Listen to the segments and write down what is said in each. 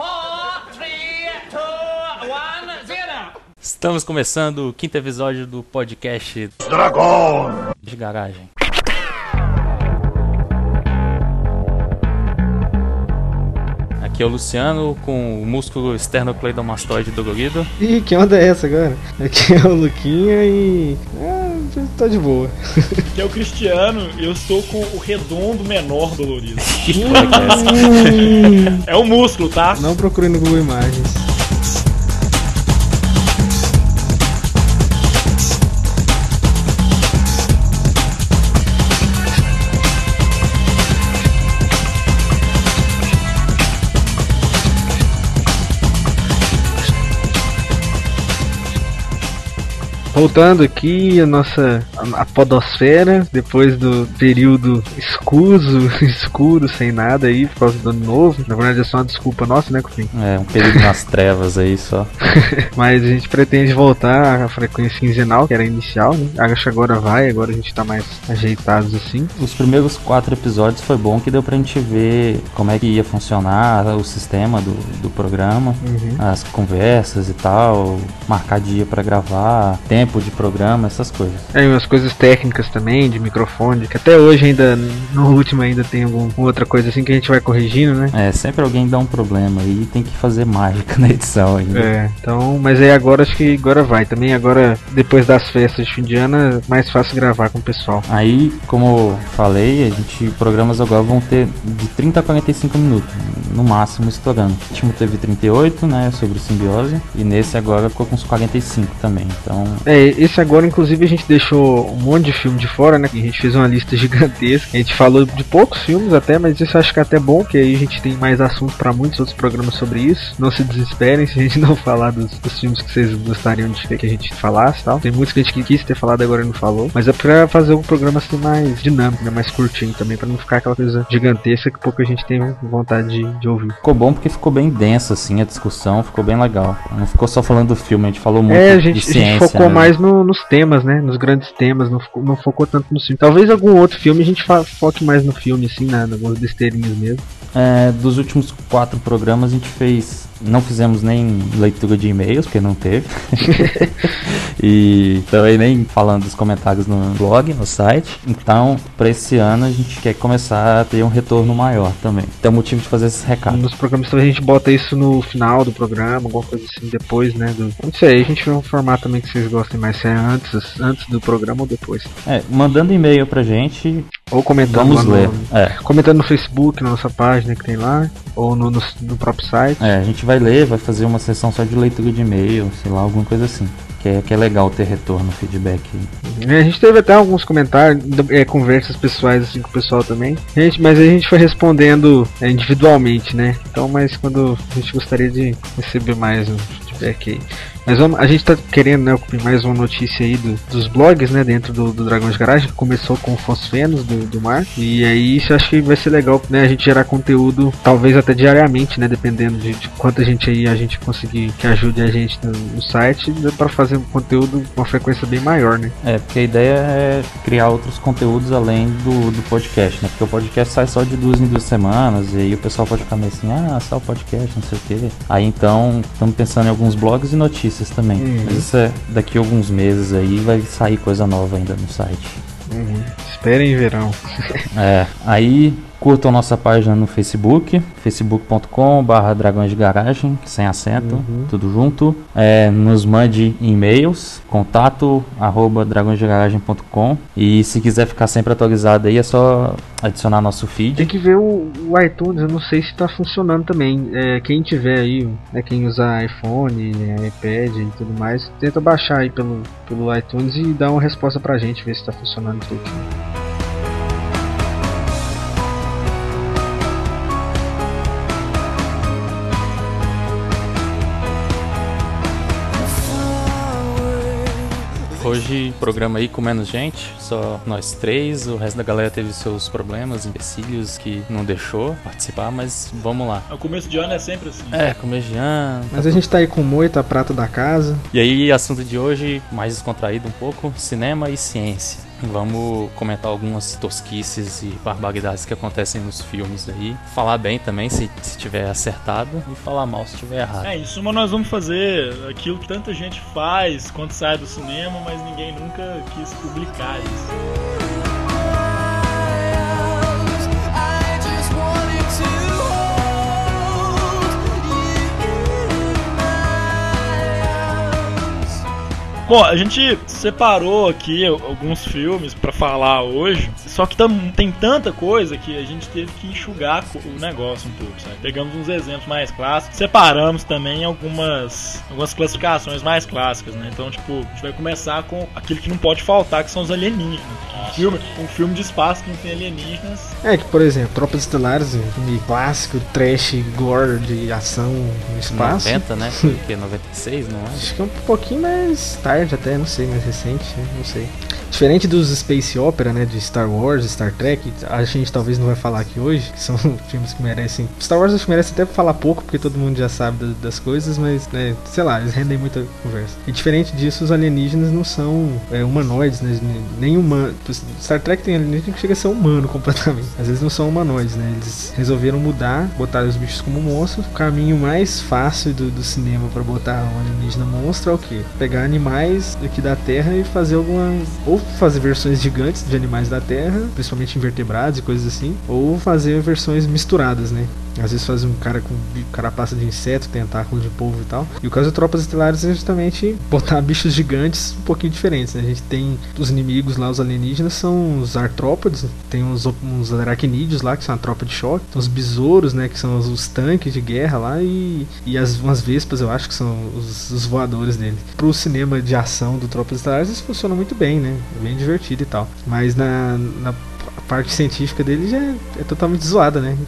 Four, three, two, one, zero. Estamos começando o quinto episódio do podcast Dragon! de garagem. Aqui é o Luciano com o músculo esternocleidomastoide dolorido. Ih, que onda é essa agora? Aqui é o Luquinha e. Ah, tá de boa. que é o Cristiano e eu estou com o redondo menor dolorido. É essa? É o músculo, tá? Não procure no Google Imagens. Voltando aqui a nossa a, a podosfera, depois do período escuso, escuro, sem nada aí, por causa do ano novo. Na verdade é só uma desculpa nossa, né, Cupim? É, um período nas trevas aí só. Mas a gente pretende voltar à frequência quinzenal, que era inicial, né? Acho que agora vai, agora a gente tá mais ajeitados assim. Os primeiros quatro episódios foi bom que deu pra gente ver como é que ia funcionar o sistema do, do programa, Uhum. as conversas e tal, marcar dia pra gravar, tempo de programa, essas coisas. Aí umas coisas técnicas também, de microfone, que até hoje ainda, no último ainda tem alguma outra coisa assim que a gente vai corrigindo, né? É, sempre alguém dá um problema e tem que fazer mágica na edição ainda. É, então, mas aí agora acho que agora vai. Também agora, depois das festas de fim de ano, é mais fácil gravar com o pessoal. Aí, como eu falei, a gente programas agora vão ter de 30 a 45 minutos, no máximo estourando. O último teve 38, né, sobre simbiose, e nesse agora ficou com uns 45 também. Então, É, esse agora, inclusive, a gente deixou um monte de filme de fora, né? A gente fez uma lista gigantesca. A gente falou de poucos filmes até, mas isso eu acho que é até bom, que aí a gente tem mais assunto pra muitos outros programas sobre isso. Não se desesperem se a gente não falar dos, dos filmes que vocês gostariam de ver que a gente falasse e tal. Tem muitos que a gente quis ter falado agora e não falou. Mas é pra fazer o programa ser mais dinâmico, né? Mais curtinho também, pra não ficar aquela coisa gigantesca que pouca gente tem vontade de, de ouvir. ficou bom porque ficou bem densa, assim, a discussão, ficou bem legal. Não ficou só falando do filme, a gente falou muito É, a de gente, a ciência. gente focou né? Mais no- nos temas, né? Nos grandes temas, não, não focou tanto no filme. Talvez algum outro filme a gente foque mais no filme, assim, né? Algumas besteirinhas mesmo. É, dos últimos quatro programas a gente fez. Não fizemos nem leitura de e-mails, porque não teve. e também nem falando dos comentários no blog, no site. Então, para esse ano a gente quer começar a ter um retorno maior também. Tem um motivo de fazer esses recados. Nos programas talvez a gente bota isso no final do programa, alguma coisa assim, depois, né? Do... Não sei, a gente vê um formato também que vocês gostem mais, se é antes, antes do programa ou depois. É, mandando e-mail pra gente, Ou comentando vamos ler. no, É, Comentando no Facebook, na nossa página que tem lá, ou no, no, no próprio site. é, a gente vai ler, vai fazer uma sessão só de leitura de e-mail, sei lá, alguma coisa assim. Que é, que é legal ter retorno, feedback. É, A gente teve até alguns comentários, é, conversas pessoais assim com o pessoal também. Gente, mas a gente foi respondendo é, individualmente, né? Então, mas quando a gente gostaria de receber mais um feedback aí. Mas vamos, a gente tá querendo, né, mais uma notícia aí do- dos blogs, né, dentro do, do Dragões de Garagem, que começou com Fosfenos do, do mar. E aí isso acho que vai ser legal, né, a gente gerar conteúdo, talvez até diariamente, né, dependendo de, de quanta gente aí a gente conseguir que ajude a gente no, no site, pra fazer um conteúdo com uma frequência bem maior, né? É, porque a ideia é criar outros conteúdos além do, do podcast, né? Porque o podcast sai só de duas em duas semanas, e aí o pessoal pode ficar meio assim, ah, só o podcast, não sei o quê. Aí então, estamos pensando em alguns blogs e notícias também. Uhum. Mas isso é daqui a alguns meses aí vai sair coisa nova ainda no site. Uhum. Esperem verão. É, aí curtam nossa página no Facebook, facebook.com barra dragões de garagem, sem acento, Uhum. tudo junto. É, nos mande e-mails, contato arroba dragõesdegaragem.com e se quiser ficar sempre atualizado aí é só adicionar nosso Tem feed. que ver o, o iTunes, eu não sei se tá funcionando também. É, quem tiver aí, né, quem usar iPhone, é, iPad e tudo mais, tenta baixar aí pelo, pelo iTunes e dar uma resposta pra gente, ver se tá funcionando direitinho. Hoje programa aí com menos gente, só nós três, o resto da galera teve seus problemas, empecilhos que não deixou participar, mas vamos lá. O começo de ano é sempre assim. É, começo de ano, Mas a gente tá aí com moita, prata da casa. E aí, assunto de hoje, mais descontraído um pouco, cinema e ciência. Vamos comentar algumas tosquices e barbaridades que acontecem nos filmes aí. Falar bem também se, se tiver acertado e falar mal se tiver errado. É, em suma nós vamos fazer aquilo que tanta gente faz quando sai do cinema, mas ninguém nunca quis publicar isso. Bom, a gente separou aqui alguns filmes pra falar hoje, só que tam- tem tanta coisa que a gente teve que enxugar o negócio um pouco, sabe? Pegamos uns exemplos mais clássicos, separamos também algumas, algumas classificações mais clássicas, né? Então, tipo, a gente vai começar com aquilo que não pode faltar, que são os alienígenas. Um filme, um filme de espaço que não tem alienígenas. É que, por exemplo, Tropas Estelares, um filme clássico, trash, gore, de ação no espaço. 90, né? Foi o quê? 96, não é? Acho que é um pouquinho mais tarde até, não sei, mais recente, né? não sei. Diferente dos Space Opera, né, de Star Wars, Star Trek, a gente talvez não vai falar aqui hoje, que são filmes que merecem... Star Wars acho que merece até falar pouco, porque todo mundo já sabe da- das coisas, mas, né, sei lá, eles rendem muita conversa. E diferente disso, os alienígenas não são é, humanoides, né, nem humanos. Star Trek tem alienígena que chega a ser humano completamente. Às vezes não são humanoides, né, eles resolveram mudar, botar os bichos como monstros. O caminho mais fácil do, do cinema para botar um alienígena monstro é o quê? Pegar animais aqui da Terra e fazer alguma. Ou fazer versões gigantes de animais da Terra, principalmente invertebrados e coisas assim, ou fazer versões misturadas, né? Às vezes fazer um cara com carapaça de inseto, tentáculo de polvo e tal. E o caso de Tropas Estelares é justamente botar bichos gigantes um pouquinho diferentes. Né? A gente tem os inimigos lá, os alienígenas, são os artrópodes, tem uns, aracnídeos lá, que são a tropa de choque, tem os besouros, né, que são os, os tanques de guerra lá, e, e as umas vespas, eu acho que são os, os voadores dele. Pro cinema de ação do Tropas Estelares, isso funciona muito bem, né? Bem divertido e tal. Mas na, na parte científica dele já é, é totalmente zoada, né?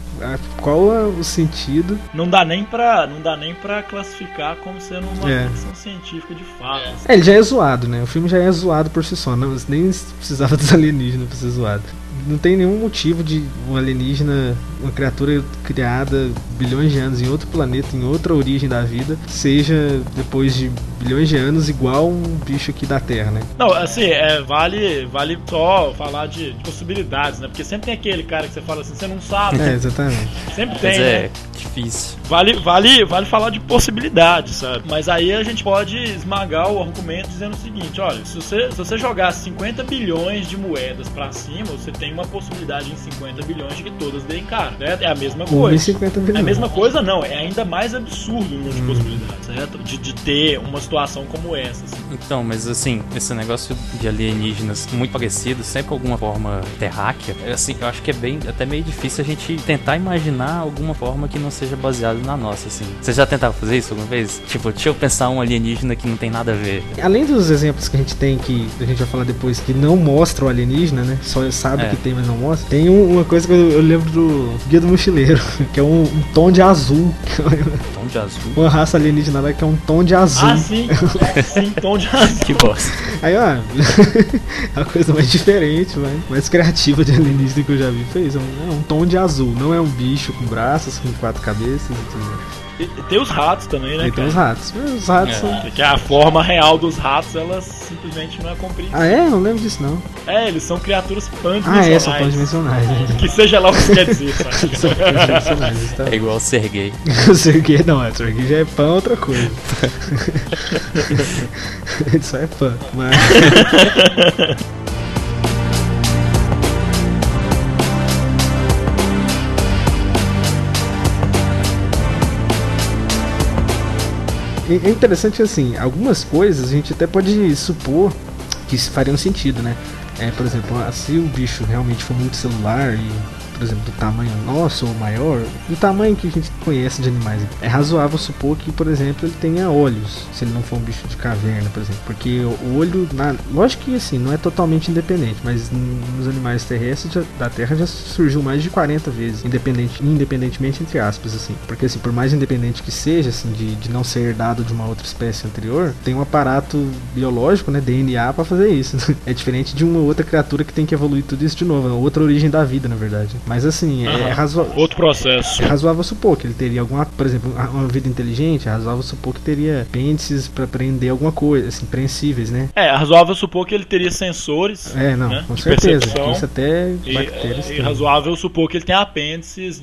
Qual é o sentido? Não dá nem pra, não dá nem pra classificar como sendo uma É. ficção científica de fato. assim. É, ele já é zoado, né? O filme já é zoado por si só, não, nem precisava dos alienígenas pra ser zoado. Não tem nenhum motivo de um alienígena, uma criatura criada bilhões de anos em outro planeta, em outra origem da vida, seja depois de bilhões de anos igual um bicho aqui da Terra, né? Não, assim, é, vale, vale só falar de, de possibilidades, né? Porque sempre tem aquele cara que você fala assim, você não sabe. É, exatamente. Sempre Mas tem, é né? difícil. Vale, vale, vale falar de possibilidades, sabe? Mas aí a gente pode esmagar o argumento dizendo o seguinte: olha, se você, se você jogar 50 bilhões de moedas pra cima, você tem uma possibilidade em 50 bilhões de que todas deem cara, certo? É a mesma coisa. e 50 É a mesma coisa, não. É ainda mais absurdo o número de Hum. possibilidades, certo? De, de ter uma situação como essa. assim. Então, mas assim, esse negócio de alienígenas muito parecido, sempre com alguma forma terráquea, é assim, eu acho que é bem, até meio difícil a gente tentar imaginar alguma forma que não seja baseada na nossa, assim. Vocês já tentaram fazer isso alguma vez? Tipo, deixa eu pensar um alienígena que não tem nada a ver. Além dos exemplos que a gente tem, que a gente vai falar depois, que não mostra o alienígena, né? Só sabe É. que tem, mas não mostra. Tem um- uma coisa que eu, eu lembro do Guia do Mochileiro, que é um, um tom de azul. Tom de azul. uma raça alienígena lá que é um tom de azul. Ah, sim. sim, tom de azul. Que bosta. Aí, ó, a coisa mais diferente, mais, mais criativa de alienígena que eu já vi foi isso. É um, é um tom de azul, não é um bicho com braços, com quatro cabeças e tudo. mais. E- e Tem os ratos também, né? Aí tem os ratos. Os ratos É. são. Que a forma real dos ratos, elas simplesmente não é compreensível. Ah, é? Não lembro disso, não. É, eles são criaturas Ah, pandimensionais. é, são pandimensionais. né? Que seja lá o que quer dizer, sabe? São pandimensionais, isso tá É igual ser gay. O Serguei não, o Serguei já é pão outra coisa. Ele só é pão. Mas. É interessante assim, algumas coisas a gente até pode supor que isso faria um sentido, né? É, por exemplo, ah, se o bicho realmente for multicelular e, por exemplo, do tamanho nosso ou maior, do tamanho que a gente conhece de animais, é razoável supor que, por exemplo, ele tenha olhos, se ele não for um bicho de caverna, por exemplo. Porque o olho, na, lógico que assim, não é totalmente independente, mas nos animais terrestres da Terra já surgiu mais de 40 vezes, independente, independentemente entre aspas, assim. Porque assim, por mais independente que seja, assim, de, de não ser herdado de uma outra espécie anterior, tem um aparato biológico, né, DNA, pra fazer isso. É diferente de uma outra criatura que tem que evoluir tudo isso de novo, é outra origem da vida, na verdade. Mas assim, é, Aham. razoável. Outro processo. É razoável supor que ele teria alguma, por exemplo, uma vida inteligente, é razoável supor que teria apêndices pra prender alguma coisa, assim, prensíveis, né? É, razoável supor que ele teria sensores. É, não, né, com certeza. Isso até bactérias e têm. razoável supor que ele tem apêndices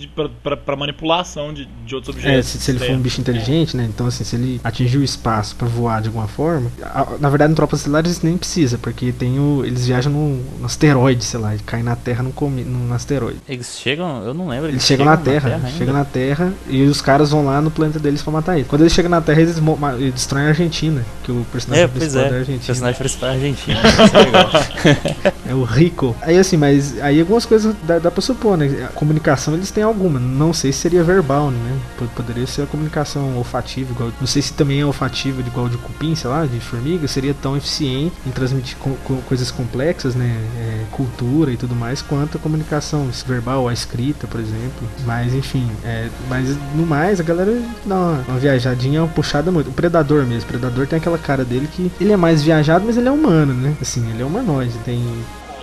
pra manipulação de, de outros objetos. É, se, se ele for um bicho inteligente, né? Então, assim, se ele atingir o espaço pra voar de alguma forma, a- na verdade, no Tropas Estelares nem precisa, porque tem o, eles viajam num, num asteroide, sei lá, e caem na Terra num, num asteroide. Eles chegam, eu não lembro. Eles chegam na Terra, ainda? chegam na Terra e os caras vão lá no planeta deles pra matar eles. Quando eles chegam na Terra, eles, eles destroem a Argentina, que o personagem É, principal é. da O Argentina. personagem principal é argentino. É. É o Rico. Aí assim, mas aí algumas coisas dá, dá pra supor, né? A comunicação eles têm alguma. Não sei se seria verbal, né? Poderia ser a comunicação olfativa, igual. Não sei se também é olfativa igual de cupim, sei lá, de formiga, seria tão eficiente em transmitir co- co- coisas complexas, né? É, cultura e tudo mais, quanto a comunicação verbal, a escrita, por exemplo. Mas enfim, é, mas no mais, a galera dá uma, uma viajadinha, uma puxada muito. O predador mesmo, o predador tem aquela cara dele que ele é mais viajado, mas ele é humano, né? Assim, ele é humanoide, tem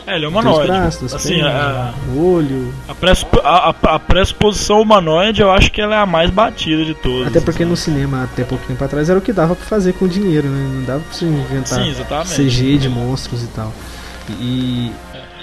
É, ele é humanoide. braços, assim, pernas, a, o olho. a, pressupo- a- a- pressuposição humanoide eu acho que ela é a mais batida de todas. Até porque assim. no cinema, até pouco tempo atrás, era o que dava pra fazer com dinheiro, né? Não dava pra você inventar Sim. CG de monstros e tal. E.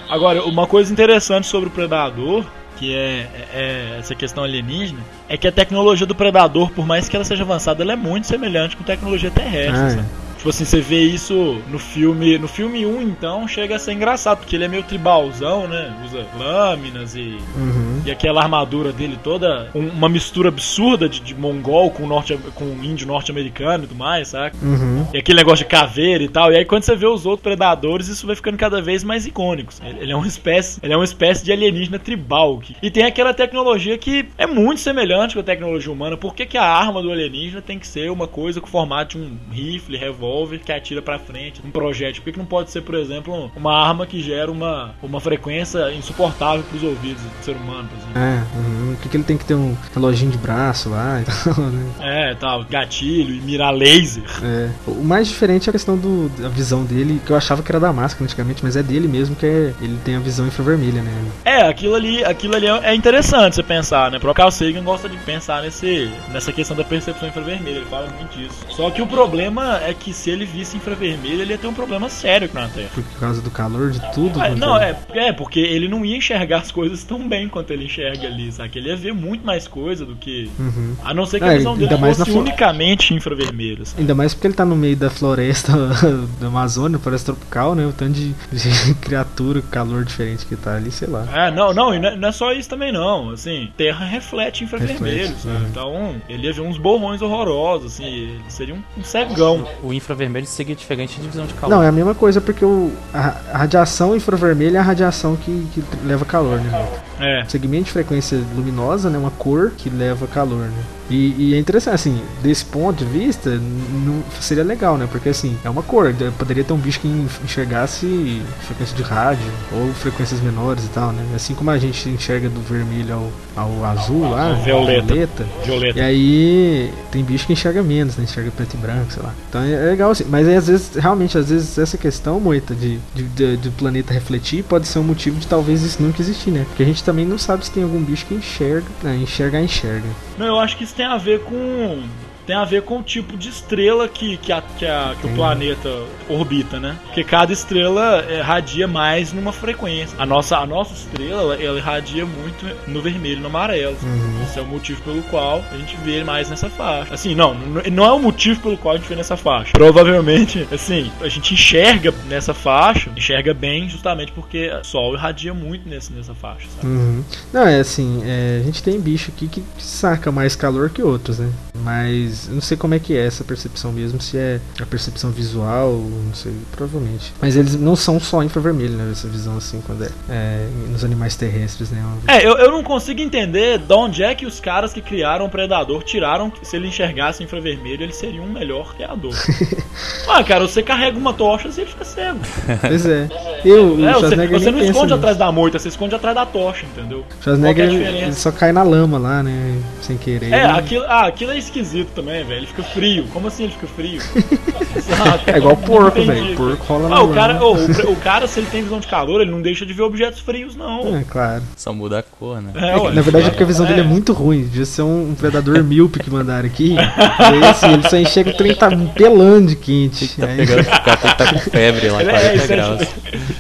Agora, uma coisa interessante sobre o Predador, que é, é essa questão alienígena, é que a tecnologia do Predador, por mais que ela seja avançada, ela é muito semelhante com tecnologia terrestre. Ah, é. Tipo assim, você vê isso no filme. No filme 1, então, chega a ser engraçado, porque ele é meio tribalzão, né? Usa lâminas e. Uhum. E aquela armadura dele toda, um- uma mistura absurda de, de mongol com, norte, com índio norte-americano e tudo mais, saca? Uhum. E aquele negócio de caveira e tal. E aí quando você vê os outros predadores, isso vai ficando cada vez mais icônico. Ele ele é uma espécie, ele é uma espécie de alienígena tribal. que- e tem aquela tecnologia que é muito semelhante com a tecnologia humana. Por que, que a arma do alienígena tem que ser uma coisa com o formato de um rifle, revólver que atira pra frente, um projétil? Por que, que não pode ser, por exemplo, uma arma que gera uma, uma frequência insuportável pros ouvidos do ser humano, por exemplo? É, uhum. Por que, ele tem que ter um reloginho de braço lá e tal, né? É, tal, gatilho e mirar laser. É. O mais diferente é a questão do, da visão dele, que eu achava que era da máscara antigamente, mas é dele mesmo, que é, ele tem a visão infravermelha, né? É, aquilo ali, aquilo ali é é interessante você pensar, né? O próprio Carl Sagan gosta de pensar nesse, nessa questão da percepção infravermelha, ele fala muito disso. Só que o problema é que se ele visse infravermelho, ele ia ter um problema sério aqui na Terra. Por causa do calor de tudo. Quanto não, é- é, é, porque ele não ia enxergar as coisas tão bem quanto ele enxerga ali, sabe? Ele ia ver muito mais coisa do que. Uhum. A não ser que É, a visão dele ainda mais fosse unicamente infravermelha. assim. Ainda mais porque ele tá no meio da floresta da Amazônia, floresta tropical, né? O tanto de, de criatura, calor diferente que tá ali, sei lá. É, não, não, e não é- é só isso também não, assim, terra reflete infravermelho, Reflete, sabe? uhum. Então, ele ia ver uns borrões horrorosos, assim, ele seria um, um cegão. O infravermelho seria diferente de visão de calor. Não, é a mesma coisa porque o, a, a radiação infravermelha é a radiação que, que leva calor, né? É. Segmento de frequência luminosa, né? Uma cor que leva calor, né? E, e é interessante, assim, desse ponto de vista, não, seria legal, né? Porque, assim, é uma cor. de- Poderia ter um bicho que en- enxergasse frequência de rádio ou frequências menores e tal, né? Assim como a gente enxerga do vermelho ao, ao azul lá, Ao violeta. violeta. E Violeta. aí tem bicho que enxerga menos, né? Enxerga preto e branco, sei lá. Então é legal assim. Mas aí, às vezes, realmente, às vezes essa questão, Moita, de, de, de- de planeta refletir pode ser um motivo de talvez isso nunca existir, né? Porque a gente também não sabe se tem algum bicho que enxerga, né? Enxerga, enxerga. Não, eu acho que isso tem a ver com. Tem a ver com o tipo de estrela que, que, a- que, a- que o planeta orbita, né? Porque cada estrela é, radia mais numa frequência. A nossa, a nossa estrela, ela, irradia muito no vermelho e no amarelo. Uhum. Esse é o motivo pelo qual a gente vê mais nessa faixa. Assim, não, não é o motivo pelo qual a gente vê nessa faixa. Provavelmente, assim, a gente enxerga nessa faixa, enxerga bem justamente porque o Sol irradia muito nesse, nessa faixa? Uhum. Não, é assim, é, a gente tem bicho aqui que saca mais calor que outros, né? Mas eu não sei como é que é essa percepção mesmo, se é a percepção visual, não sei, provavelmente. Mas eles não são só infravermelho, né? Essa visão assim, quando é, é nos animais terrestres, né? É, eu, eu não consigo entender de onde é que os caras que criaram o Predador tiraram que se ele enxergasse infravermelho, ele seria um melhor criador. ah, cara, você carrega uma tocha e ele fica cego. Pois é. Eu, o É, você, você não esconde nisso. atrás da moita, você esconde atrás da tocha, entendeu? Schwarzenegger é ele, só cai na lama lá, né? Sem querer. É, aquilo, ah, aquilo é esquisito também. Também, velho. Ele fica frio. Como assim ele fica frio? Sabe? É igual porco, velho. Porco rola Ah, no o cara, ô, o, o cara, se ele tem visão de calor, ele não deixa de ver objetos frios, não. É, claro. Só muda a cor, né? É, ué. Na verdade é porque a visão dele é muito ruim. Devia ser um, um predador míope que mandaram aqui. E aí, assim, ele só enxerga o trem tá pelando de quente. Tá Aí, pegando, o cara tá com febre lá, Ele é, 40 isso é, graus.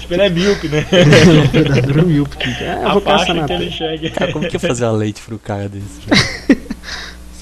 tipo, ele é míope, né? um predador míope. Que, ah, eu A vou caçar na que ele enxerga. Cara, como que ia fazer a leite pro cara desse?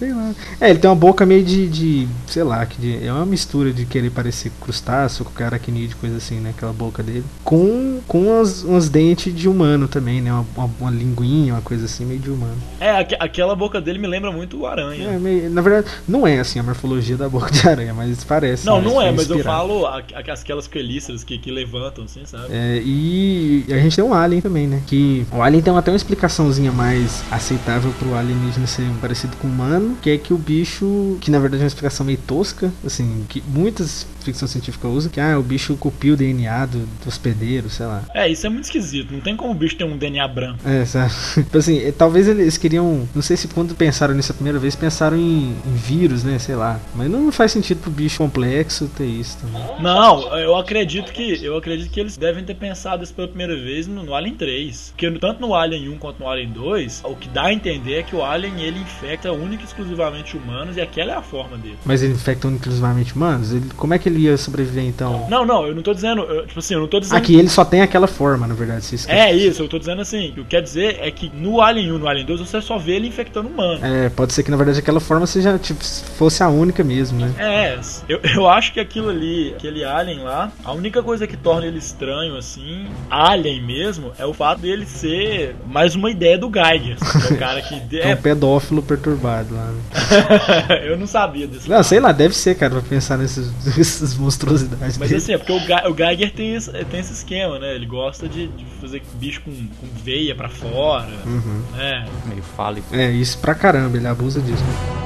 Sei lá. É, ele tem uma boca meio de, de sei lá, que de- é uma mistura de querer parecer crustáceo com aracnídeo, coisa assim, né? Aquela boca dele. Com, com umas, umas dentes de humano também, né? Uma, uma, uma linguinha, uma coisa assim, meio de humano. É, aque- aquela boca dele me lembra muito o aranha. É, meio- na verdade, não é assim a morfologia da boca de aranha, mas parece. Não, né? não é, Foi mas eu falo a- a- aquelas quelíceras que, que levantam, assim, sabe? É, e a gente tem um Alien também, né? Que o Alien tem até uma explicaçãozinha mais aceitável pro alienígena ser parecido com humano, que é que o bicho, que na verdade é uma explicação meio tosca, assim, que muitas ficção científica usam, que ah, o bicho copiou o DNA do, do hospedeiro, sei lá. É, isso é muito esquisito. Não tem como o bicho ter um DNA branco. É, sabe? Tipo assim, eh, talvez eles queriam. Não sei se quando pensaram nisso a primeira vez, pensaram em, em vírus, né? Sei lá. Mas não faz sentido pro bicho complexo ter isso também. Não, eu acredito que eu acredito que eles devem ter pensado isso pela primeira vez no, no Alien 3. Porque tanto no Alien 1 quanto no Alien 2, o que dá a entender é que o Alien ele infecta única e exclusivamente humanos e aquela é a forma dele. Mas ele infecta exclusivamente humanos? Ele, como é que ele ia sobreviver então? Não, não, eu não tô dizendo, eu- tipo assim, eu não tô dizendo Aqui ele só tem aquela forma, na verdade. Se esquece. É isso, eu tô dizendo assim, o que quer dizer é que no Alien 1 no Alien 2 você só vê ele infectando humano. É, pode ser que na verdade aquela forma seja, tipo, fosse a única mesmo, né? É, eu, eu acho que aquilo ali, aquele alien lá, a única coisa que torna ele estranho, assim, alien mesmo, é o fato dele ser mais uma ideia do Geiger. Que é o cara que. É É, um pedófilo perturbado lá. Né? eu não sabia desse. Não, fato. sei lá, deve ser, cara, pra pensar nessas, nessas monstruosidades Mas dele. assim, é porque o, Ge- o Geiger tem esse, tem esse esquema, né? Ele gosta de, de fazer bicho com, com veia pra fora. Uhum. né? Meio fálico. É, isso pra caramba, ele abusa disso. né?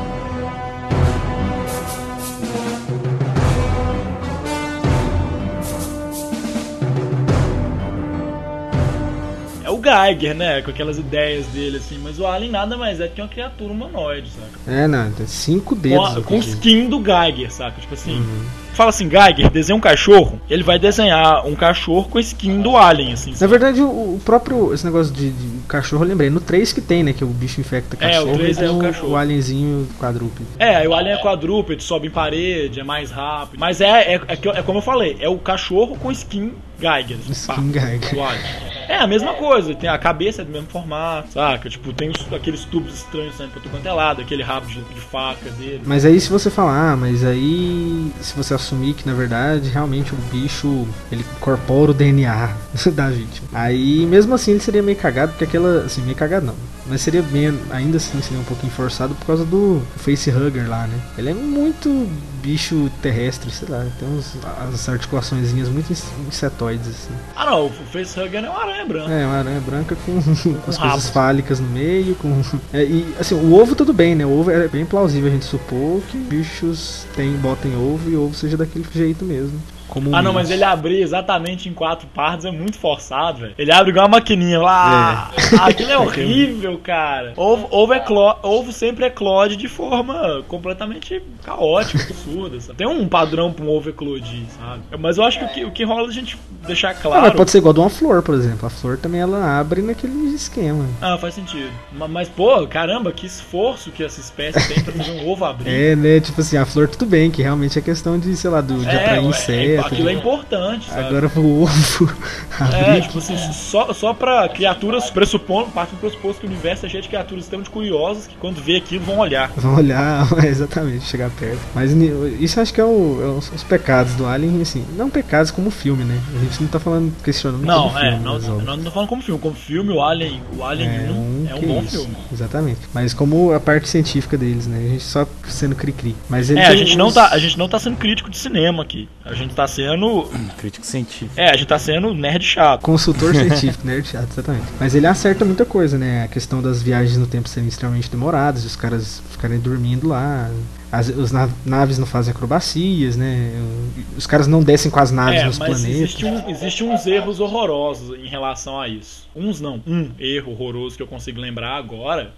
É o Geiger, né? Com aquelas ideias dele, assim. Mas o Alien nada mais é que uma criatura humanoide, saca? É, não, tem cinco Com, dedos. a, com o inclusive. skin do Geiger, saca? Tipo assim. Uhum. Fala assim, Geiger, desenha um cachorro. Ele vai desenhar um cachorro com a skin do Alien, assim. Na verdade, o, o próprio. Esse negócio de, de cachorro, eu lembrei. No 3 que tem, né? Que o bicho infecta É, o cachorro. 3 e é o tem cachorro. O alienzinho quadrúpede. É, o Alien é quadrúpede, sobe em parede, é mais rápido. Mas é, é, é, é como eu falei, é o cachorro com skin Geiger. pá, Skin Geiger. É a mesma coisa, tem a cabeça é do mesmo formato, saca? Tipo, tem os- aqueles tubos estranhos saindo pra tudo quanto é lado, aquele rabo de, de faca dele. Mas aí se você falar, ah, mas aí se você assumir que na verdade realmente o bicho ele incorpora o DNA da vítima. Aí mesmo assim ele seria meio cagado, porque aquela. Assim, meio cagado não. Mas seria bem. Ainda assim seria um pouquinho forçado por causa do facehugger lá, né? Ele é muito bicho terrestre, sei lá. Tem uns, as articulaçõezinhas muito inse- insetoides, assim. Ah não, o Facehugger é uma aranha branca. É, uma aranha branca com, com as coisas fálicas no meio, com. É, e assim, o ovo tudo bem, né? O ovo é bem plausível a gente supor que bichos tem, botem ovo e ovo seja daquele jeito mesmo. Como Ah não, mas ele abrir exatamente em quatro partes é muito forçado, velho. Ele abre igual uma maquininha lá. Ah, aquilo é horrível, cara. Ovo, ovo, é clo- ovo sempre eclode de forma completamente caótica, absurda. Sabe? Tem um padrão pra um ovo eclodir, sabe? Mas eu acho que o que, o que rola é a gente deixar Ah, claro. mas pode ser igual de uma flor, por exemplo. A flor também ela abre naquele esquema. Ah, faz sentido. Ma- Mas, pô, caramba, que esforço que essa espécie tem pra fazer um ovo abrir. É, né? Tipo assim, a flor tudo bem, que realmente é questão de, sei lá, do, de atrair é, inseto. aquilo é importante, sabe? Agora o ovo. É, tipo assim, só, só pra criaturas pressupondo, parte do pressuposto que o universo é cheio de criaturas extremamente curiosas que quando vê aquilo vão olhar. Vão olhar, é, exatamente, chegar perto. Mas isso acho que é, o, é os, os pecados do Alien, assim, não pecados como filme, né? A gente não tá falando, questionando Não, como é, filme, não, óbvio. não, não tô falando como filme. Como filme, o Alien, o Alien 1 é um que bom isso, filme. Exatamente. Mas como a parte científica deles, né? A gente só sendo cri-cri. Mas É, a gente, não uns- tá, a gente não tá sendo crítico de cinema aqui. A gente tá sendo. Crítico científico. É, a gente tá sendo nerd chato. Consultor científico, nerd chato, exatamente. Mas ele acerta muita coisa, né? A questão das viagens no tempo serem extremamente demoradas, os caras ficarem dormindo lá. As na- naves não fazem acrobacias, né? Os caras não descem com as naves É, nos mas planetas. existe, um, existe uns erros horrorosos em relação a isso. Uns não, um erro horroroso que eu consigo lembrar agora,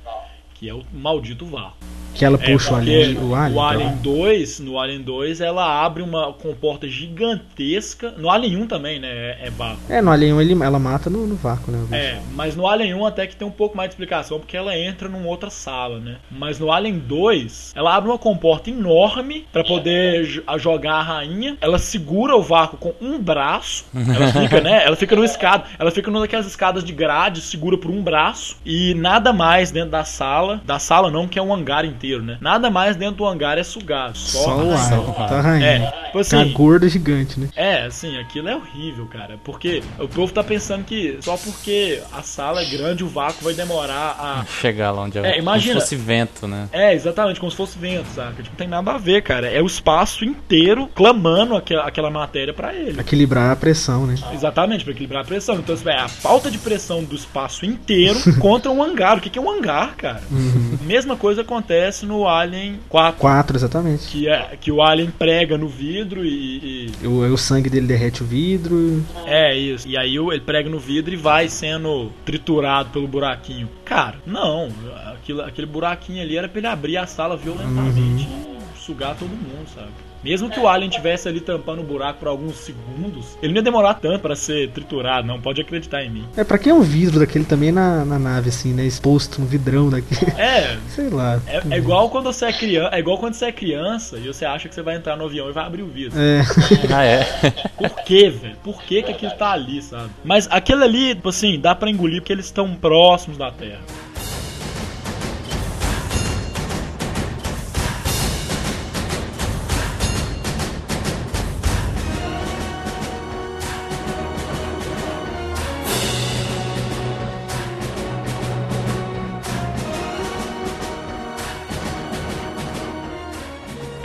que é o maldito vácuo. Que ela É, puxa o porque alien, o alien. O Alien lá. 2, no Alien 2, ela abre uma comporta gigantesca. No Alien 1 também, né? É, é vácuo. É, no Alien 1 ele, ela mata no, no vácuo, né? o. É, mas no Alien 1 até que tem um pouco mais de explicação, porque ela entra numa outra sala, né? Mas no Alien 2, ela abre uma comporta enorme pra poder a jogar a rainha. Ela segura o vácuo com um braço. Ela fica, né? Ela fica no escada. Ela fica numa daquelas escadas de grade, segura por um braço. E nada mais dentro da sala. Da sala não, que é um hangar inteiro, né? Nada mais dentro do hangar é sugado. Só, Só o a ar. rainha. Tá. É, tipo assim, gorda gigante, né? é, assim, aquilo é horrível, cara. Porque o povo tá pensando que só porque a sala é grande, o vácuo vai demorar a. Chegar lá onde é, É, imagina. como se fosse vento, né? É, exatamente, como se fosse vento, saca? Tipo, não tem nada a ver, cara. É o espaço inteiro clamando aquela, aquela matéria pra ele. Equilibrar a pressão, né? Exatamente, pra equilibrar a pressão. Então, é a falta de pressão do espaço inteiro contra um hangar. O que que é um hangar, cara? Mesma coisa acontece no Alien 4. 4, exatamente. Que, é, que o Alien prega no vidro e- e O, o sangue dele derrete o vidro. É, isso. E aí ele prega no vidro e vai sendo triturado pelo buraquinho. Cara, não. Aquilo, aquele buraquinho ali era pra ele abrir a sala violentamente e sugar todo mundo, sabe? Mesmo que o Alien tivesse ali tampando o buraco por alguns segundos, ele não ia demorar tanto pra ser triturado, não. Pode acreditar em mim. É, pra que é um vidro daquele também na, na nave, assim, né? Exposto, um vidrão daquele. É. Sei lá. É, é igual quando você é criança, é igual quando você é criança e você acha que você vai entrar no avião e vai abrir o vidro. É. Ah, é? Por quê, velho? Por que, que aquilo tá ali, sabe? Mas aquele ali, tipo assim, dá pra engolir porque eles estão próximos da Terra.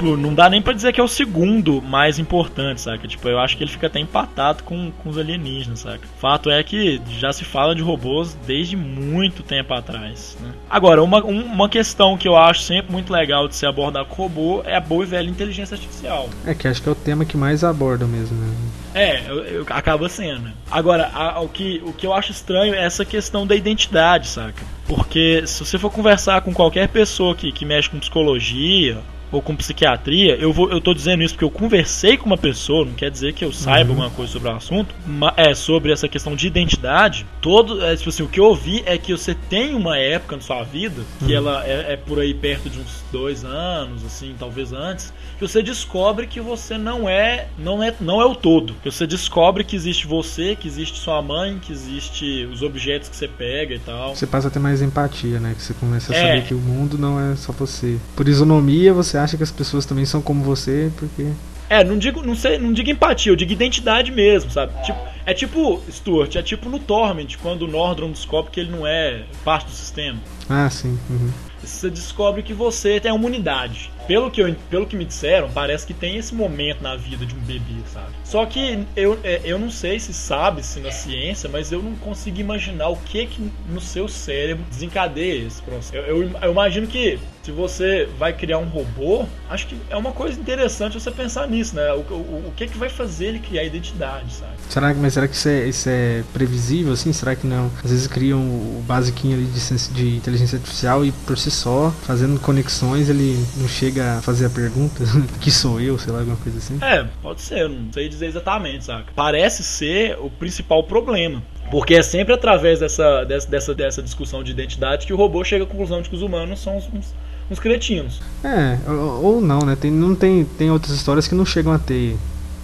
Tipo, não dá nem pra dizer que é o segundo mais importante, saca? Tipo, eu acho que ele fica até empatado com, com os alienígenas, saca? Fato é que já se fala de robôs desde muito tempo atrás, né? Agora, uma, um- uma questão que eu acho sempre muito legal de se abordar com robô é a boa e velha inteligência artificial. É que acho que é o tema que mais aborda mesmo, né? É, eu- eu- acaba sendo. Agora, a- o, que, o que eu acho estranho é essa questão da identidade, saca? Porque se você for conversar com qualquer pessoa que, que mexe com psicologia ou com psiquiatria, eu, vou, eu tô dizendo isso porque eu conversei com uma pessoa, não quer dizer que eu saiba alguma coisa sobre o assunto, mas é sobre essa questão de identidade. Todo, é, tipo assim, o que eu ouvi é que você tem uma época na sua vida, que ela é, é por aí perto de uns dois anos, assim, talvez antes, que você descobre que você não é, não é, não é o todo. Que você descobre que existe você, que existe sua mãe, que existe os objetos que você pega e tal. Você passa a ter mais empatia, né? Que você começa a É. saber que o mundo não é só você. Por isonomia, você acha que as pessoas também são como você, porque. É, não digo, não sei, não digo empatia, eu digo identidade mesmo, sabe? Tipo, é tipo, Stuart, é tipo no Torment, quando o Nordron descobre que ele não é parte do sistema. Ah, sim. uhum. Você descobre que você tem uma unidade. Pelo que, eu, pelo que me disseram, parece que tem esse momento na vida de um bebê, sabe? Só que eu, é, eu não sei se sabe-se na ciência, mas eu não consigo imaginar o que que no seu cérebro desencadeia esse processo. Eu, eu, eu imagino que se você vai criar um robô, acho que é uma coisa interessante você pensar nisso, né? O, o, o que que vai fazer ele criar identidade, sabe? Será que, mas será que isso é, isso é previsível, assim? Será que não? Às vezes criam o basiquinho ali de, de inteligência artificial e por si só, fazendo conexões, ele não chega a fazer a pergunta que sou eu, sei lá, alguma coisa assim. É, pode ser, não sei dizer exatamente, saca? Parece ser o principal problema. Porque é sempre através dessa, dessa, dessa, dessa discussão de identidade que o robô chega à conclusão de que os humanos são uns, uns, uns cretinos. É, ou, ou não, né? Tem, não tem, tem outras histórias que não chegam a ter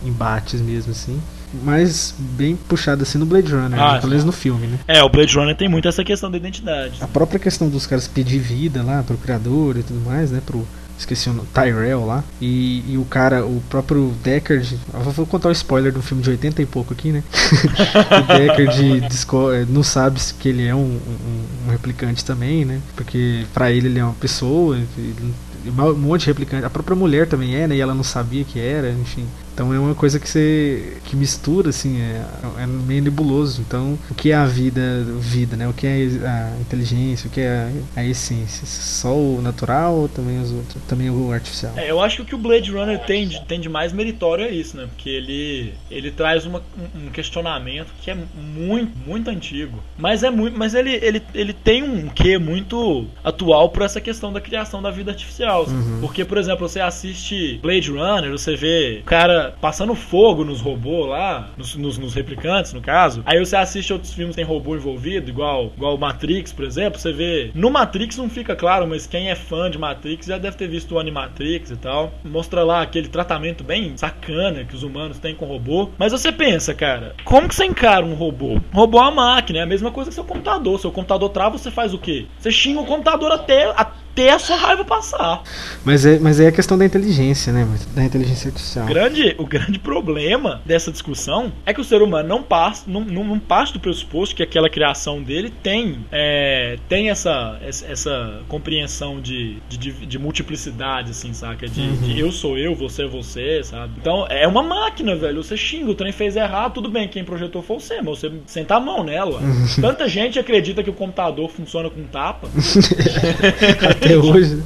embates mesmo, assim. Mas bem puxado assim no Blade Runner, Ah, né? pelo menos no filme, né? É, o Blade Runner tem muito essa questão da identidade. A própria questão dos caras pedir vida lá pro criador e tudo mais, né? Pro. Esqueci o nome, Tyrell lá. E, e o cara, o próprio Deckard. Vou- contar o spoiler do filme de 80 e pouco aqui, né? o Deckard eh, não sabe que ele é um, um- um replicante também, né? Porque pra ele ele é uma pessoa. ele- um monte de replicante. A própria mulher também é, né? E ela não sabia que era, enfim. Então é uma coisa que você que mistura assim, é, é meio nebuloso. Então, o que é a vida, vida, né? O que é a inteligência, o que é a, a essência? Só o natural ou também os outros, também o artificial? É, eu acho que o que o Blade Runner tem de, tem de mais meritório é isso, né? Porque ele, ele traz uma- um questionamento que é muito, muito antigo. Mas é muito. Mas ele, ele, ele tem um quê muito atual por essa questão da criação da vida artificial. Porque, por exemplo, você assiste Blade Runner, você vê o cara passando fogo nos robôs lá, nos, nos, nos replicantes, no caso. Aí você assiste outros filmes que tem robô envolvido, igual, igual Matrix, por exemplo. Você vê. No Matrix não fica claro, mas quem é fã de Matrix já deve ter visto o Animatrix e tal. Mostra lá aquele tratamento bem sacana que os humanos têm com o robô. Mas você pensa, cara, como que você encara um robô? Um robô é uma máquina, é a mesma coisa que seu computador. Seu computador trava, você faz o quê? Você xinga o computador até, até a sua raiva passar. Mas é, mas é a questão da inteligência, né? Da inteligência artificial. grande, o grande problema dessa discussão é que o ser humano não passa, não, não, não parte do pressuposto que aquela criação dele tem, é, tem essa, essa, compreensão de, de, de, de multiplicidade, assim, saca? De, de eu sou eu, você é você, sabe? Então é uma máquina, velho. Você xinga, o trem fez errado, tudo bem, quem projetou foi você, mas você senta a mão nela. ué. Tanta gente acredita que o computador funciona com tapa. Até hoje.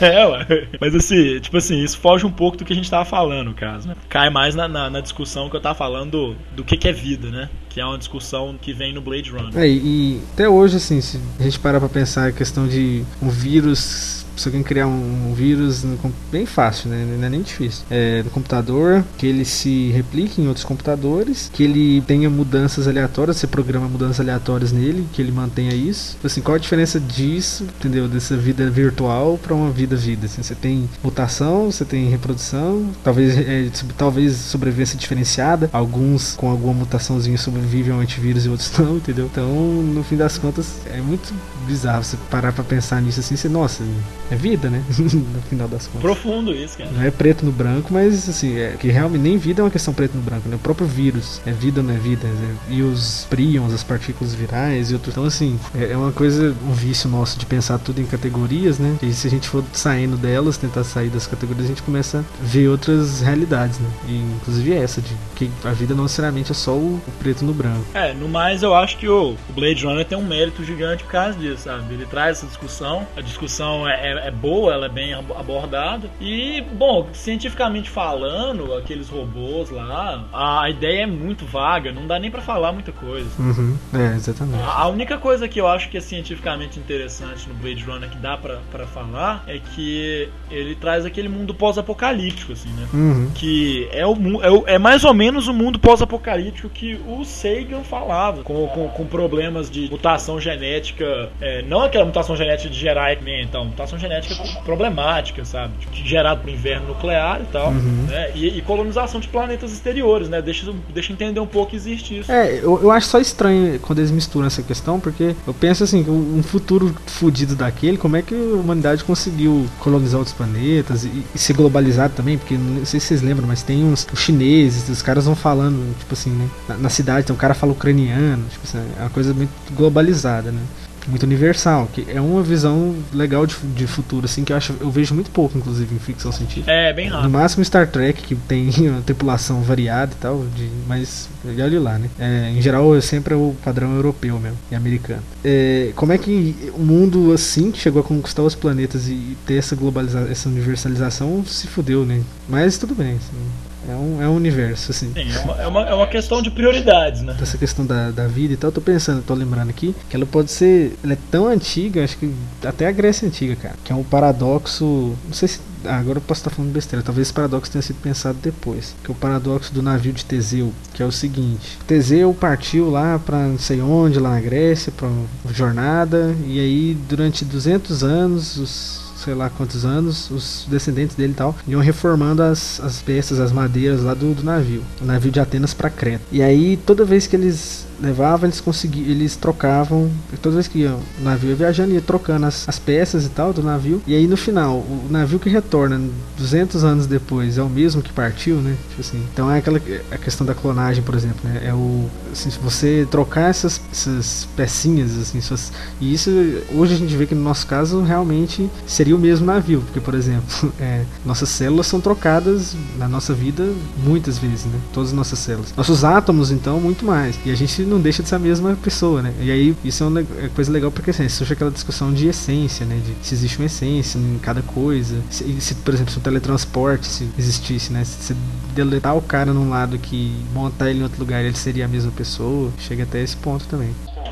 É, ué. Mas assim, tipo assim, isso foge um pouco do que a gente tava falando, no caso, né? Cai mais na, na, na discussão que eu tava falando do, do que, que é vida, né? Que é uma discussão que vem no Blade Runner. É, e, e até hoje, assim, se a gente parar pra pensar a questão de um vírus. Se alguém criar um, vírus bem fácil, né? Não é nem difícil. É, no computador, que ele se replique em outros computadores, que ele tenha mudanças aleatórias, você programa mudanças aleatórias nele, que ele mantenha isso. Tipo Assim, qual a diferença disso, entendeu? Dessa vida virtual pra uma vida vida? Assim, você tem mutação, você tem reprodução, talvez, é, talvez sobrevivência diferenciada, alguns com alguma mutaçãozinha sobrevivem ao antivírus e outros não, entendeu? Então, no fim das contas, é muito bizarro você parar pra pensar nisso assim, você, nossa, é vida, né? no final das contas. Profundo isso, cara. Não é preto no branco, mas assim, é que realmente nem vida é uma questão preto no branco, né? O próprio vírus é vida ou não é vida? né? E os prions, as partículas virais e outros. Então, assim, é é uma coisa, um vício nosso de pensar tudo em categorias, né? E se a gente for saindo delas, tentar sair das categorias, a gente começa a ver outras realidades, né? E inclusive essa, de que a vida não necessariamente é só o, preto no branco. É, no mais eu acho que o o Blade Runner tem um mérito gigante por causa disso, sabe? Ele traz essa discussão, a discussão é, é- é boa, ela é bem ab- abordada. E, bom, cientificamente falando, aqueles robôs lá, a ideia é muito vaga, não dá nem pra falar muita coisa. Uhum. É, exatamente. A a única coisa que eu acho que é cientificamente interessante no Blade Runner que dá pra falar é que ele traz aquele mundo pós-apocalíptico, assim, né? Uhum. que é, o, é, o- é mais ou menos o mundo pós-apocalíptico que o Sagan falava, com, com, com problemas de mutação genética, é, não aquela mutação genética de gerar X-Men, então, mutação genética problemática, sabe? Tipo, gerado por inverno nuclear e tal, né? E, e colonização de planetas exteriores, né? Deixa, deixa entender um pouco que existe isso. É, eu, eu acho só estranho quando eles misturam essa questão, porque eu penso assim, um um futuro fudido daquele, como é que a humanidade conseguiu colonizar outros planetas e, e ser globalizado também? Porque não sei se vocês lembram, mas tem uns os chineses, os caras vão falando, tipo assim, né? Na, na cidade, então o cara fala ucraniano, tipo assim, é uma coisa muito globalizada, né? Muito universal, que é uma visão legal de, de futuro, assim, que eu acho, eu vejo muito pouco, inclusive, em ficção científica. É, bem No rápido. máximo Star Trek, que tem uma tripulação variada e tal, de, mas olha lá, né? É, em geral é sempre o padrão europeu mesmo, e americano. É, como é que o mundo assim, que chegou a conquistar os planetas e ter essa globalização, essa universalização, se fudeu, né? Mas tudo bem, assim, é, um, é um universo, assim. Sim, é, uma, é, uma, é uma questão de prioridades, né? Essa questão da, da vida e tal, eu tô pensando, tô lembrando aqui, que ela pode ser. Ela é tão antiga, acho que até a Grécia é antiga, cara. Que é um paradoxo. Não sei se. ah, agora eu posso estar falando besteira, talvez esse paradoxo tenha sido pensado depois. Que é o paradoxo do navio de Teseu, que é o seguinte: Teseu partiu lá pra não sei onde, lá na Grécia, pra uma jornada, e aí durante 200 anos, os sei lá quantos anos, os descendentes dele e tal, iam reformando as, as peças, as madeiras lá do, do navio. O navio de Atenas pra Creta. E aí, toda vez que eles levava, eles conseguiam, eles trocavam, toda vez que ia, o navio ia viajando, ia trocando as, as peças e tal do navio. E aí no final, o navio que retorna 200 anos depois é o mesmo que partiu, né? Tipo assim, então é aquela a questão da clonagem, por exemplo, né? É o assim, se você trocar essas, essas pecinhas assim, suas, e isso hoje a gente vê que no nosso caso realmente seria o mesmo navio, porque por exemplo, é, nossas células são trocadas na nossa vida muitas vezes, né? Todas as nossas células. Nossos átomos, então, muito mais. E a gente não deixa de ser a mesma pessoa, né? E aí isso é uma é coisa legal porque assim, surge aquela discussão de essência, né? De se existe uma essência em cada coisa. Se, se, por exemplo, se o teletransporte se existisse, né? Se você deletar o cara num lado que montar ele em outro lugar, ele seria a mesma pessoa. Chega até esse ponto também.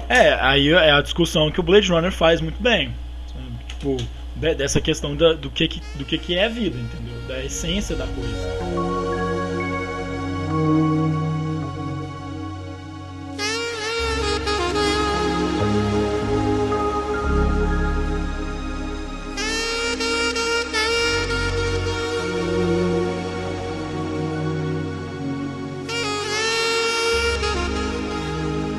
É, aí é a discussão que o Blade Runner faz muito bem. Tipo, de- dessa questão da- do, que, do que, que é vida, entendeu? Da essência da coisa.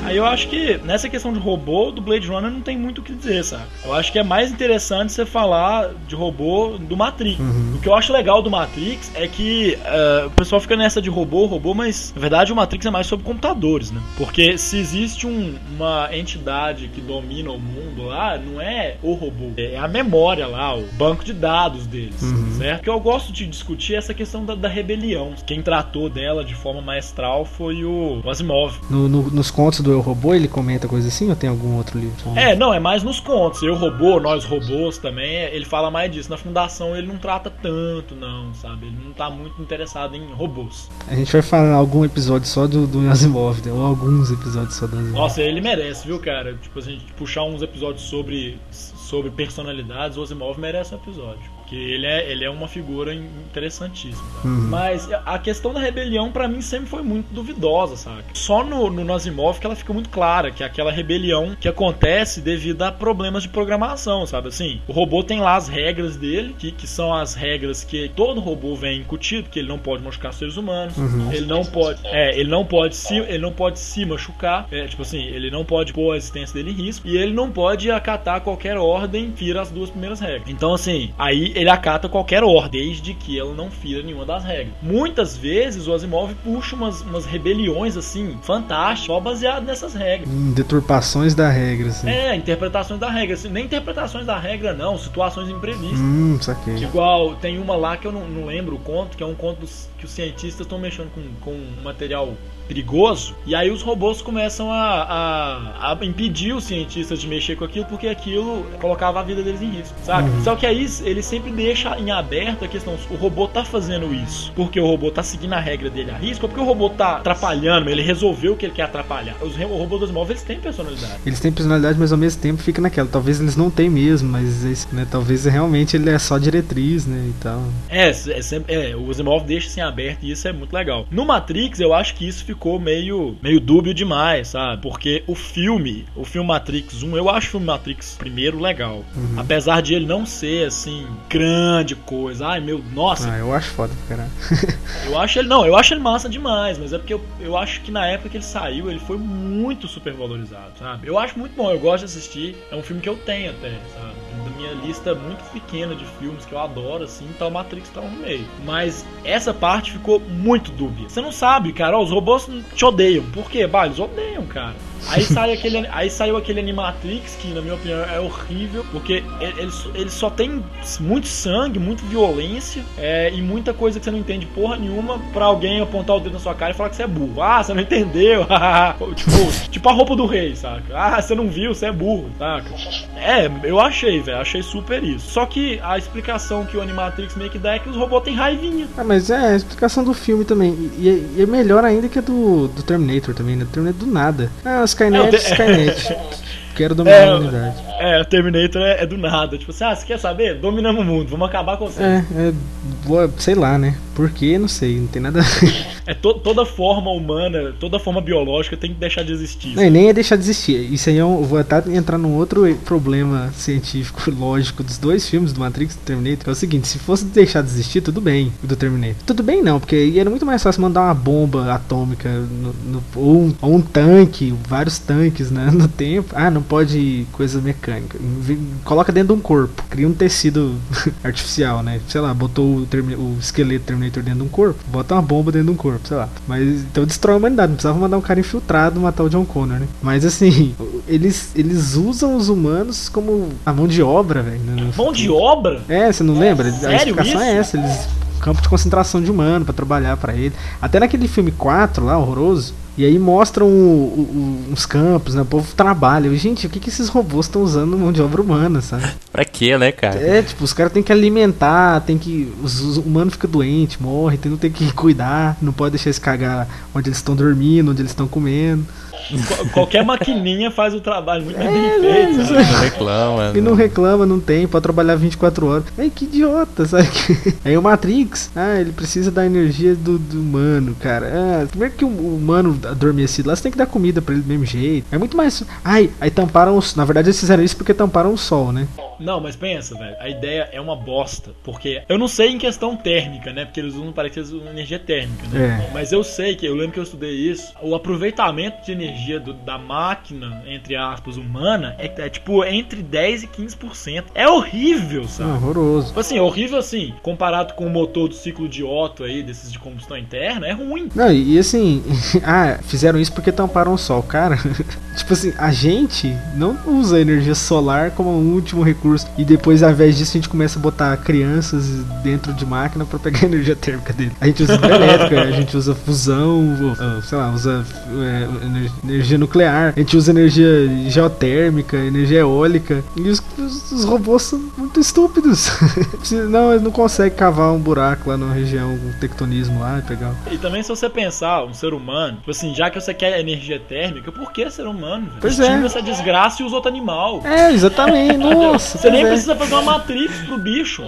Aí eu acho que nessa questão de robô, do Blade Runner não tem muito o que dizer, sabe? Eu acho que é mais interessante você falar de robô do Matrix. O que eu acho legal do Matrix é que eh, o pessoal fica nessa de robô, robô, mas na verdade o Matrix é mais sobre computadores, né? Porque se existe um- uma entidade que domina o mundo lá, não é o robô, é a memória lá, o banco de dados deles, certo? O que eu gosto de discutir é essa questão da, da rebelião. Quem tratou dela de forma maestral foi o Asimov. No- no- nos contos do Eu Robô, ele comenta coisa assim ou tem algum outro livro? É, não, é mais nos contos. Eu robô, nós robôs também, é- ele fala mais disso. Na fundação ele não trata tanto, não, sabe? Ele não tá muito interessado em robôs. A gente vai falar algum episódio só do, do Asimov, né? ou alguns episódios só do Asimov. Nossa, ele merece, viu, cara? Tipo, a gente puxar uns episódios sobre, sobre personalidades, o Asimov merece um episódio. Porque ele é, ele é uma figura interessantíssima. sabe? Mas a questão da rebelião, pra mim, sempre foi muito duvidosa, sabe? Só no, no Asimov que ela fica muito clara, que é aquela rebelião que acontece devido a problemas de programação, sabe? Assim, o robô tem lá as regras dele, que, que são as regras que todo robô vem incutido, que ele não pode machucar seres humanos, ele não pode, é, ele não pode se, ele não pode se machucar, é, tipo assim, ele não pode pôr a existência dele em risco e ele não pode acatar qualquer ordem que fira as duas primeiras regras. Então, assim, aí ele acata qualquer ordem, desde que ela não fira nenhuma das regras. Muitas vezes o Asimov puxa umas, umas rebeliões assim fantásticas, só baseado nessas regras. Em deturpações da regra, assim. É, interpretações da regra. assim, Nem interpretações da regra, não, situações imprevistas. Hum, saquei. Igual, tem uma lá que eu não, não lembro o conto, que é um conto dos- que os cientistas estão mexendo com, com um material perigoso, e aí os robôs começam a, a, a impedir os cientistas de mexer com aquilo, porque aquilo colocava a vida deles em risco, sabe? Só que aí ele sempre deixa em aberto a questão, o robô tá fazendo isso porque o robô tá seguindo a regra dele a risco, ou porque o robô tá atrapalhando, ele resolveu que ele quer atrapalhar. Os robôs dos móveis têm personalidade. Eles têm personalidade, mas ao mesmo tempo fica naquela. Talvez eles não tenham mesmo, mas esse, né, talvez realmente ele é só diretriz, né? E tal. É, é, sempre, é, o Asimov deixa assim aberto e isso é muito legal. No Matrix, eu acho que isso ficou meio, meio dúbio demais, sabe? Porque o filme, o filme Matrix 1, eu acho o filme Matrix primeiro legal. Apesar de ele não ser assim, grande coisa. Ai meu, nossa, Ah, eu acho foda pra caralho. eu acho ele. Não, eu acho ele massa demais, mas é porque eu, eu acho que na época que ele saiu, ele foi muito super valorizado, sabe? Eu acho muito bom, eu gosto de assistir. É um filme que eu tenho até, sabe? Da minha lista muito pequena de filmes que eu adoro, assim, tá o Matrix tá no meio. Mas essa parte ficou muito dúbia. Você não sabe, cara, ó, os robôs te odeiam. Por quê? Bah, eles odeiam, cara. Aí, sai aquele, aí saiu aquele Animatrix, que na minha opinião é horrível, porque ele, ele só- tem muito sangue, muita violência é, e muita coisa que você não entende porra nenhuma pra alguém apontar o dedo na sua cara e falar que você é burro. Ah, você não entendeu. tipo, tipo a roupa do rei, saca? Ah, você não viu, você é burro, saca? É, eu achei, velho, achei super isso. Só que a explicação que o Animatrix meio que dá é que os robôs têm raivinha. Ah, mas é a explicação do filme também. E, e- é melhor ainda que a do, do Terminator também, né? Do Terminator do nada. Ah, Skynet, É, te- Skynet. Quero dominar É, a humanidade. É, o Terminator é, é do nada. Tipo assim, ah, você quer saber? Dominamos o mundo, vamos acabar com você. É, é, sei lá, né? Por quê? Não sei, não tem nada a ver. É to- toda forma humana, toda forma biológica tem que deixar de existir. Não, e nem é deixar de existir. Isso aí é um, vou até entrar num outro problema científico, lógico, dos dois filmes, do Matrix e do Terminator. Que é o seguinte, se fosse deixar de existir, tudo bem, o do Terminator. Tudo bem não, porque era muito mais fácil mandar uma bomba atômica no, no- ou, um, ou um tanque, vários tanques né, no tempo. Ah, não pode coisa mecânica. Vi- Coloca dentro de um corpo, cria um tecido artificial, né? Sei lá, botou o, Termi- o esqueleto Terminator dentro de um corpo, bota uma bomba dentro de um corpo, sei lá. Mas então destrói a humanidade, não precisava mandar um cara infiltrado matar o John Connor, né? Mas assim, eles, eles usam os humanos como a mão de obra, velho. no Mão de obra? é, você não lembra? a sério explicação é isso? essa, eles campo de concentração de humano pra trabalhar pra ele. Até naquele filme 4 lá, horroroso, e aí mostram o- o- uns campos, né? O povo trabalha. Gente, o que, que esses robôs estão usando mão de obra humana, sabe? Pra quê, né, cara? É, tipo, os caras têm que alimentar, tem que. Os, os humanos ficam doentes, morrem, tem, tem que cuidar, não pode deixar eles cagar onde eles estão dormindo, onde eles estão comendo. Qual- Qualquer maquininha faz o trabalho muito bem É, feito. isso sabe? Não reclama. E não reclama, não tem, pode trabalhar 24 horas. Ai, que idiota, sabe? Aí o Matrix, ah, ele precisa da energia do, do humano, cara. Ah, primeiro que o, o humano adormecido lá, você tem que dar comida pra ele do mesmo jeito. É muito mais. Ai, aí tamparam os. Na verdade, eles fizeram isso porque tamparam o sol, né? Não, mas pensa, velho, a ideia é uma bosta. Porque eu não sei em questão térmica, né? Porque eles usam, parece que eles usam energia térmica, né? É. Mas eu sei que, eu lembro que eu estudei isso. O aproveitamento de energia do- da máquina, entre aspas, humana, é, é tipo entre 10 e 15%. É horrível, sabe? horroroso. Tipo assim, é horrível assim, comparado com o motor do ciclo de Otto aí, desses de combustão interna, é ruim. Não, e, e assim, ah, fizeram isso porque tamparam o sol, cara. tipo assim, a gente não usa energia solar como um último recurso e depois, ao invés disso, a gente começa a botar crianças dentro de máquina pra pegar a energia térmica dele. A gente usa hidrelétrica, a gente usa fusão, ou, sei lá, usa é, ener- energia nuclear, a gente usa energia geotérmica, energia eólica e os, os- os robôs são muito estúpidos. não, eles não conseguem cavar um buraco lá na região, um tectonismo lá e pegar. E também se você pensar, um ser humano, tipo assim, já que você quer energia térmica, por que ser humano? Pois Estima é. essa desgraça e usa outro animal. É, exatamente. Nossa, Você nem é. precisa fazer uma Matrix pro bicho.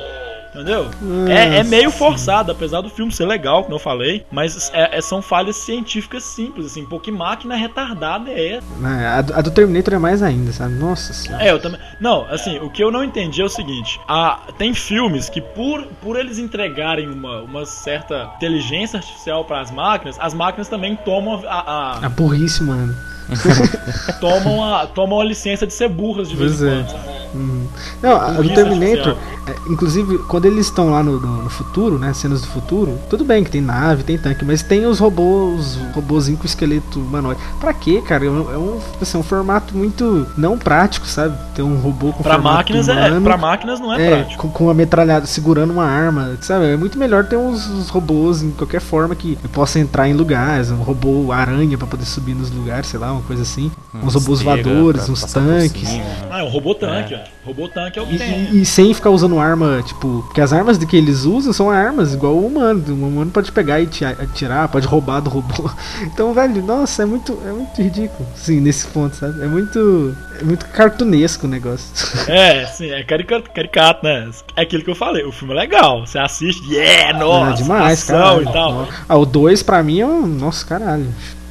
Entendeu? É, é meio forçado, apesar do filme ser legal, como eu falei, mas é- é- são falhas científicas simples, assim, pô, que máquina retardada é essa? É, a, do- a do Terminator é mais ainda, sabe? Nossa senhora. É, eu também. Não, assim, o que eu não entendi é o seguinte: a, tem filmes que, por, por eles entregarem uma, uma certa inteligência artificial para as máquinas, as máquinas também tomam a, a- A burrice, mano. tomam, a, tomam a licença de ser burras de vez em é. quando, sabe? Uhum. Não, Burrice Terminator, é, inclusive, quando eles estão lá no, no- no futuro, né? Cenas do futuro, tudo bem que tem nave, tem tanque, mas tem os robôs, os robôzinhos com esqueleto humanoide. Pra quê, cara? É um, é um, assim, um formato muito não prático, sabe? Ter um robô com Pra máquinas, é, humano. pra máquinas não é, É, prático. com, com uma metralhada, segurando uma arma, sabe? É muito melhor ter uns, uns robôs em qualquer forma que possa entrar em lugares, um robô aranha pra poder subir nos lugares, sei lá, uma coisa assim. uns robôs voadores, uns tanques. cima. Ah, é um robô tanque, ó. Robô tanque é o que E, tem. e- e sem ficar usando arma, tipo, porque as armas de que eles usam são armas igual o humano. O humano pode pegar e ti- atirar, pode roubar do robô. Então, velho, nossa, é muito, é muito ridículo. Sim, nesse ponto, sabe? É muito, é muito cartunesco o negócio. É, sim, é caricato, caricato, né? É aquilo que eu falei, o filme é legal. Você assiste, yeah, nossa, é demais, ação caralho. e tal. Ah, o 2 pra mim é um, nossa, caralho.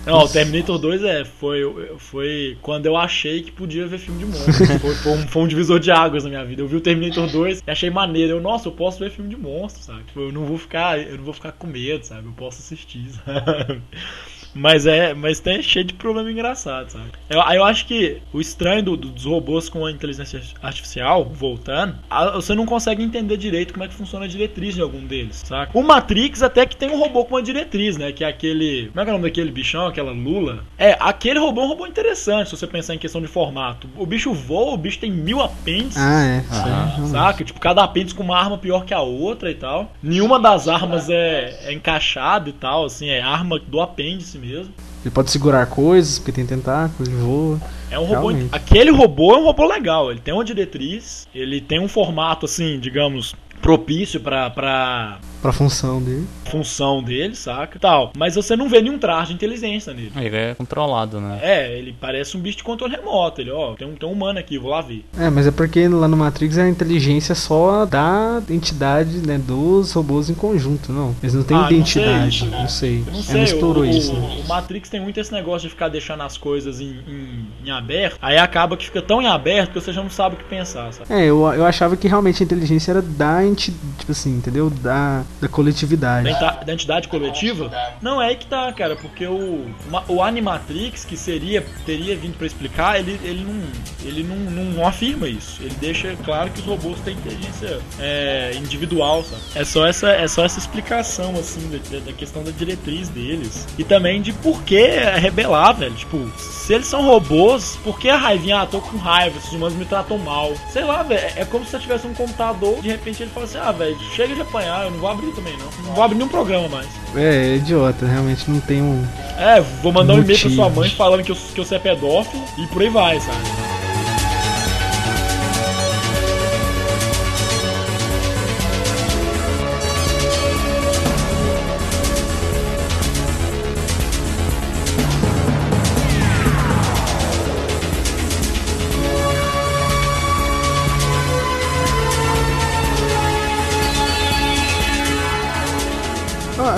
Não, o Terminator 2 é, foi, foi quando eu achei que podia ver filme de monstro. foi, foi um, foi um divisor de águas na minha vida. Eu vi o Terminator 2 e achei maneiro. Eu, nossa, eu posso ver filme de monstro, sabe? Tipo, eu não vou ficar, eu não vou ficar com medo, sabe? Eu posso assistir, sabe? Mas é, mas tem cheio de problema engraçado, sabe? Eu, aí eu acho que o estranho do- do- dos robôs com a inteligência artificial, voltando, a- você não consegue entender direito como é que funciona a diretriz de algum deles, saca? O Matrix até que tem um robô com uma diretriz, né? Que é aquele. Como é que é o nome daquele bichão, aquela Lula? É, aquele robô é um robô interessante, se você pensar em questão de formato. O bicho voa, o bicho tem mil apêndices. Ah, é. realmente. Saca? Tipo, cada apêndice com uma arma pior que a outra e tal. Nenhuma das armas é, é encaixada e tal, assim, é arma do apêndice mesmo. Ele pode segurar coisas, porque tem tentáculos, ele voa. É um robô. Realmente. Aquele robô é um robô legal. Ele tem uma diretriz, ele tem um formato, assim, digamos, propício pra, pra função dele. função dele, saca? Tal. Mas você não vê nenhum traje de inteligência nele. Ele é controlado, né? É, ele parece um bicho de controle remoto. Ele, ó, tem um, tem um humano aqui, vou lá ver. É, mas é porque lá no Matrix a inteligência só da entidade, né, dos robôs em conjunto, não. Eles não têm Ah, não identidade, sei. não sei. Eu não É, sei, explorou o, isso, o- né? o Matrix tem muito esse negócio de ficar deixando as coisas em, em, em aberto. Aí acaba que fica tão em aberto que você já não sabe o que pensar, sabe? É, eu, eu achava que realmente a inteligência era da enti, tipo assim, entendeu? Da, da coletividade. Da, da entidade coletiva? Não, é aí que tá, cara, porque o, o Animatrix, que seria, teria vindo pra explicar, ele, ele, não, ele não, não, não afirma isso. Ele deixa claro que os robôs têm inteligência é, individual, sabe? É só essa, é só essa explicação, assim, da, da questão da diretriz deles. E também de por que rebelar, velho. Tipo, se eles são robôs, por que a raivinha? Ah, tô com raiva, esses humanos me tratam mal. Sei lá, velho, é como se você tivesse um computador, de repente ele fala assim, ah, velho, chega de apanhar, eu não vou abrir também não. Não vou abrir nenhum programa mais. É, é idiota, realmente não tem um. É, vou mandar um e-mail pra sua mãe falando que eu, que você é pedófilo e por aí vai, sabe?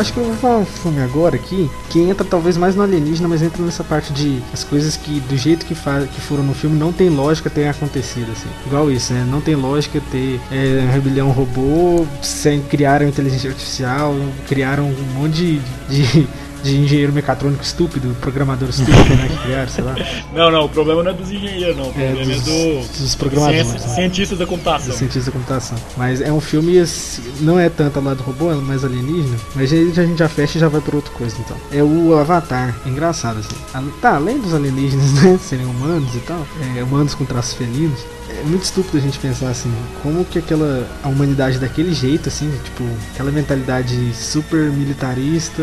Acho que eu vou falar um filme agora aqui, que entra talvez mais no alienígena, mas entra nessa parte de as coisas que do jeito que, fa que foram no filme não tem lógica ter acontecido, assim. Igual isso, né? Não tem lógica ter é, um rebelião robô, sem criaram inteligência artificial, criaram um monte de, de, de engenheiro mecatrônico estúpido, programador estúpido, né? Que criaram, sei lá. Não, não, o problema não é dos engenheiros, não. O É, problema é, dos, do. dos programadores. ciência- né? cientistas da computação. do cientista da computação. Mas é um filme, assim, não é tanto ao lado do robô, é mais alienígena. Mas aí a gente já fecha e já vai por outra coisa, então. É o Avatar. É engraçado, assim. Tá, além dos alienígenas, né, serem humanos e tal, é, humanos com traços felinos, é muito estúpido a gente pensar assim, como que aquela a humanidade daquele jeito assim, tipo, aquela mentalidade super militarista,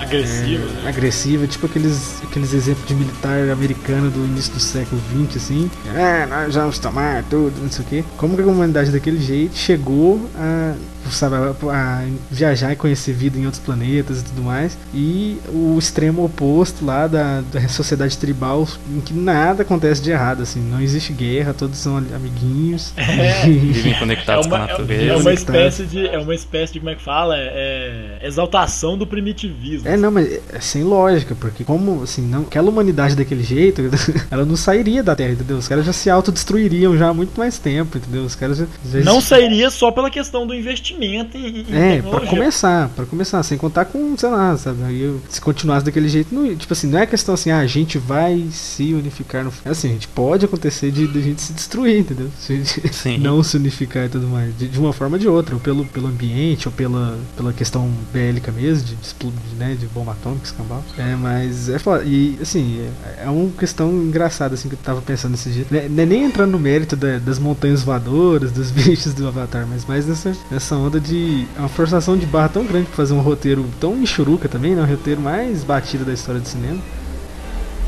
Agressivo, é, né? agressiva, tipo aqueles aqueles exemplos de militar americano do início do século XX assim. É, nós vamos tomar tudo, não sei o quê. Como que a humanidade daquele jeito chegou a sabe, a, a viajar e conhecer vida em outros planetas e tudo mais. E o extremo oposto lá da, da sociedade tribal, em que nada acontece de errado, assim, não existe guerra, todos são amiguinhos. É. Vivem É conectados com a uma, é, natureza. é uma espécie de. É uma espécie de. Como é que fala? É, é exaltação do primitivismo. É, não, mas é sem lógica, porque como, assim, não, aquela humanidade daquele jeito, ela não sairia da Terra, entendeu? Os caras já se autodestruiriam já há muito mais tempo, entendeu? Os caras já... já Não sairia só pela questão do investimento em, em É, pra tecnologia. começar, pra começar, sem contar com, sei lá, sabe? Aí eu- se continuasse daquele jeito, não, tipo assim, não é questão assim, ah, a gente vai se unificar no. É assim, a gente pode acontecer de, de a gente se destruir, entendeu? Se Sim. não se unificar e tudo mais. De, de uma forma ou de outra, ou pelo, pelo ambiente, ou pela, pela questão bélica mesmo, de, de, né, de bomba atômica, escambau. É, mas é foda. E assim, é, é uma questão engraçada assim que eu tava pensando nesse dia. Não é- não é nem entrando no mérito da- das montanhas voadoras, dos bichos do Avatar, mas mais nessa, nessa onda de. É uma forçação de barra tão grande pra fazer um roteiro tão michuruca também, né? O roteiro mais batido da história do cinema.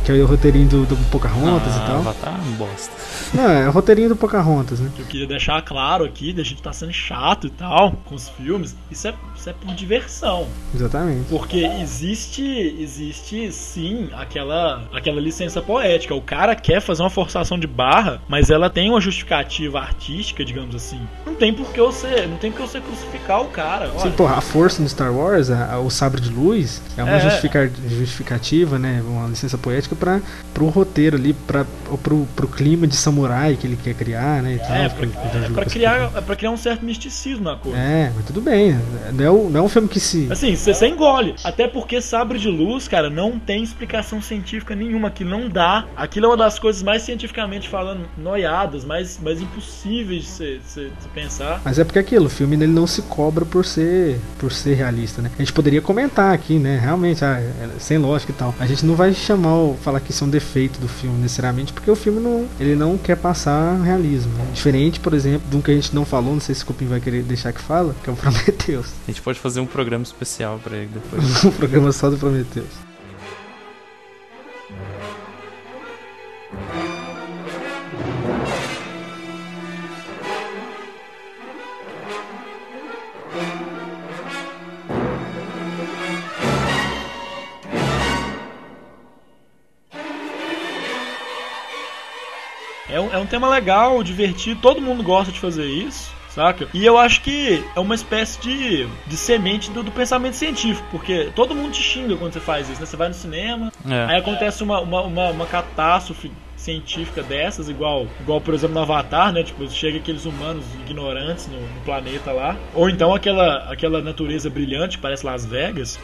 Que é o roteirinho do, do Pocahontas ah, e tal. Avatar, bosta. Não, é o roteirinho do Pocahontas, né? eu queria deixar claro aqui, da gente tá sendo chato e tal com os filmes, isso é, isso é por diversão. Exatamente. Porque existe, existe sim aquela, aquela licença poética. O cara quer fazer uma forçação de barra, mas ela tem uma justificativa artística, digamos assim. Não tem por que você, não tem por que você crucificar o cara. Sim, Olha, porra, a força no Star Wars, a- a- o sabre de luz, é uma É. justifica- justificativa, né? Uma licença poética para pro roteiro ali, para pro, pro clima de samurai que ele quer criar, né? e tal, é, pra, o é, pra criar, é pra criar um certo misticismo na coisa. É, mas tudo bem. Não é, o- não é um filme que se. Assim, você engole. Até porque sabre de luz, cara, não tem explicação científica nenhuma. Que não dá. Aquilo é uma das coisas mais cientificamente falando noiadas, mais, mais impossíveis de você- você você pensar. Mas é porque aquilo, o filme ele não se cobra por ser por ser realista, né? A gente poderia comentar aqui, né? Realmente, ah, é sem lógica e tal. A gente não vai chamar ou falar que isso é um defeito do filme necessariamente, porque o filme não, ele não quer passar realismo. né? Diferente, por exemplo, de um que a gente não falou, não sei se o Cupim vai querer deixar que fala, que é o Prometheus. A gente pode fazer um programa especial pra ele depois. um programa só do Prometheus. Tema legal, divertido, todo mundo gosta de fazer isso. Saca? E eu acho que é uma espécie de, de semente do, do pensamento científico, porque todo mundo te xinga quando você faz isso, né? Você vai no cinema, É. aí acontece uma, uma, uma, uma catástrofe científica dessas, igual, igual por exemplo no Avatar, né? Tipo, chega aqueles humanos ignorantes no, no planeta lá. Ou então aquela, aquela natureza brilhante parece Las Vegas.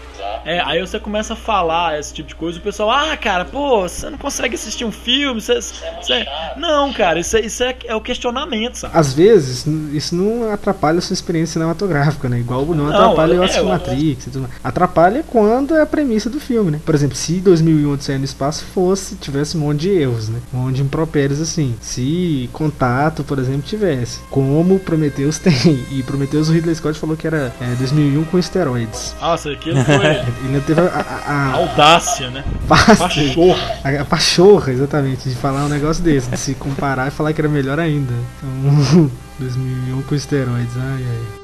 É, aí você começa a falar esse tipo de coisa, o pessoal, ah, cara, pô, você não consegue assistir um filme, você. você... Não, cara, isso, é, isso é, é o questionamento, sabe? Às vezes, isso não atrapalha a sua experiência cinematográfica, né? Igual não, Não, atrapalha o é, assistir eu- Matrix e tudo mais. Atrapalha quando é a premissa do filme, né? Por exemplo, se 2001 Odisseia no Espaço fosse, tivesse um monte de erros, né? Um monte de impropérios assim. Se Contato, por exemplo, tivesse. Como Prometheus tem. E Prometheus o Ridley Scott falou que era é, 2001 com esteroides. Nossa, aquilo foi Ele teve a, a, a, audácia, né? Pachorra. a, a pachorra, exatamente, de falar um negócio desse. De se comparar e falar que era melhor ainda. Então, 2001 com esteroides, ai ai.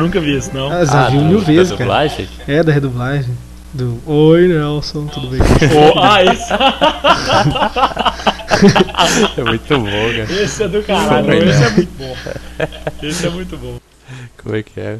Nunca vi isso, não. Ah, já viu do- mil da vezes, cara. dublagem? É, da redublagem. Do Oi, Nelson, tudo bem? Oh, ah, isso. É muito bom, cara. Esse é do caralho. Né? Esse é muito bom. Esse é muito bom. Como é que é?